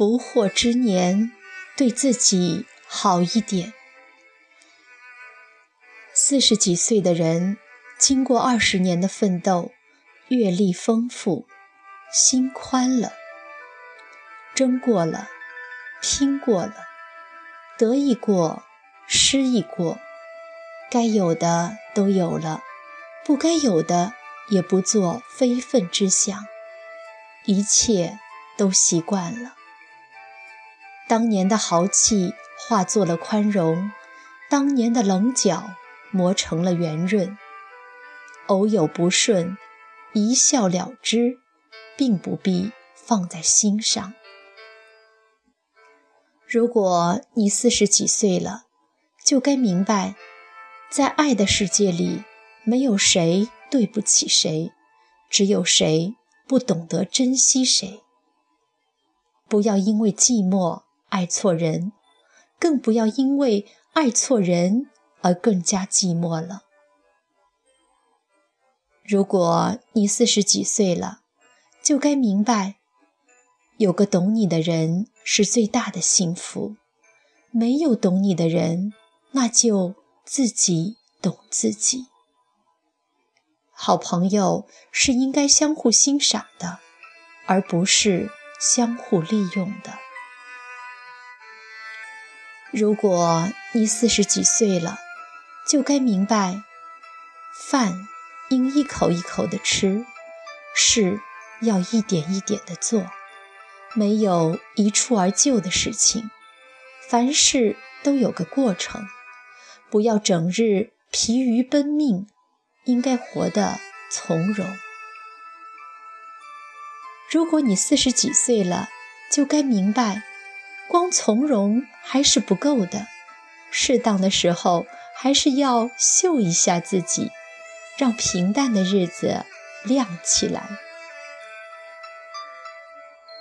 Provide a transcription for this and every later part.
不惑之年，对自己好一点。四十几岁的人，经过二十年的奋斗，阅历丰富，心宽了，争过了，拼过了，得意过，失意过，该有的都有了，不该有的也不做非分之想，一切都习惯了。当年的豪气化作了宽容，当年的棱角磨成了圆润。偶有不顺，一笑了之，并不必放在心上。如果你四十几岁了，就该明白，在爱的世界里，没有谁对不起谁，只有谁不懂得珍惜谁。不要因为寂寞。爱错人，更不要因为爱错人而更加寂寞了。如果你四十几岁了，就该明白，有个懂你的人是最大的幸福；没有懂你的人，那就自己懂自己。好朋友是应该相互欣赏的，而不是相互利用的。如果你四十几岁了，就该明白，饭应一口一口的吃，事要一点一点的做，没有一蹴而就的事情，凡事都有个过程，不要整日疲于奔命，应该活得从容。如果你四十几岁了，就该明白。光从容还是不够的，适当的时候还是要秀一下自己，让平淡的日子亮起来。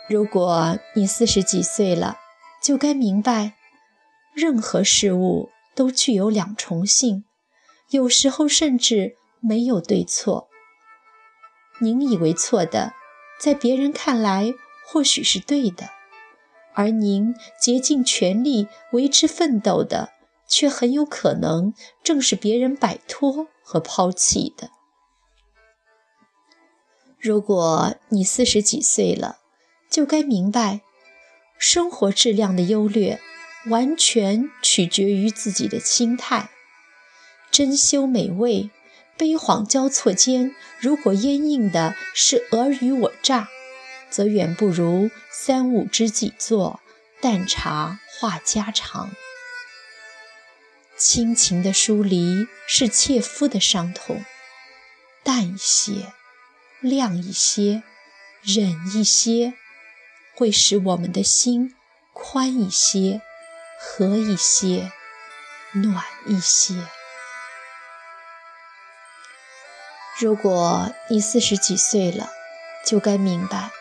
如果你四十几岁了，就该明白，任何事物都具有两重性，有时候甚至没有对错。您以为错的，在别人看来或许是对的。而您竭尽全力为之奋斗的，却很有可能正是别人摆脱和抛弃的。如果你四十几岁了，就该明白，生活质量的优劣，完全取决于自己的心态。珍馐美味，悲惶交错间，如果烟映的是尔虞我诈。则远不如三五知己坐，淡茶话家常。亲情的疏离是切肤的伤痛，淡一些，亮一些，忍一些，会使我们的心宽一些，和一些，暖一些。如果你四十几岁了，就该明白。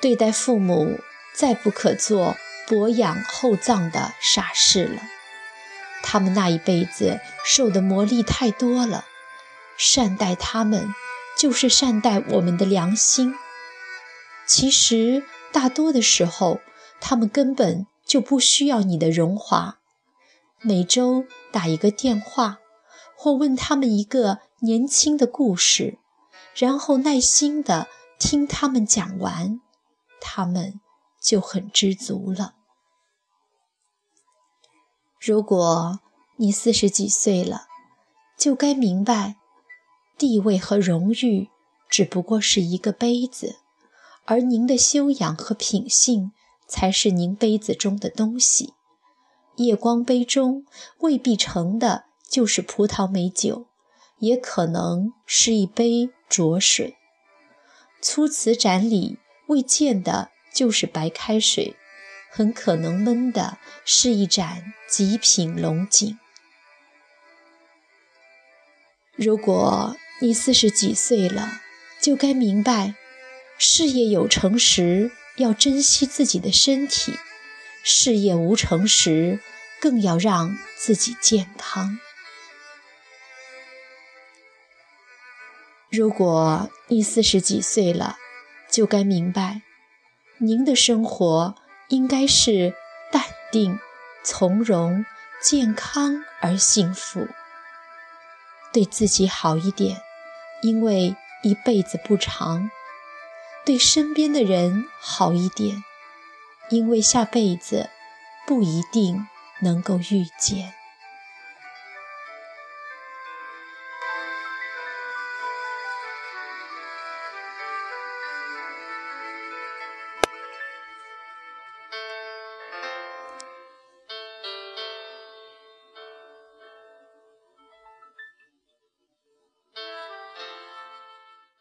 对待父母，再不可做薄养厚葬的傻事了。他们那一辈子受的磨砺太多了，善待他们，就是善待我们的良心。其实大多的时候，他们根本就不需要你的荣华。每周打一个电话，或问他们一个年轻的故事，然后耐心地听他们讲完。他们就很知足了。如果你四十几岁了，就该明白，地位和荣誉只不过是一个杯子，而您的修养和品性才是您杯子中的东西。夜光杯中未必盛的就是葡萄美酒，也可能是一杯浊水。粗瓷盏里。未见的就是白开水，很可能闷的是一盏极品龙井。如果你四十几岁了，就该明白，事业有成时要珍惜自己的身体，事业无成时更要让自己健康。如果你四十几岁了，就该明白，您的生活应该是淡定、从容、健康而幸福。对自己好一点，因为一辈子不长；对身边的人好一点，因为下辈子不一定能够遇见。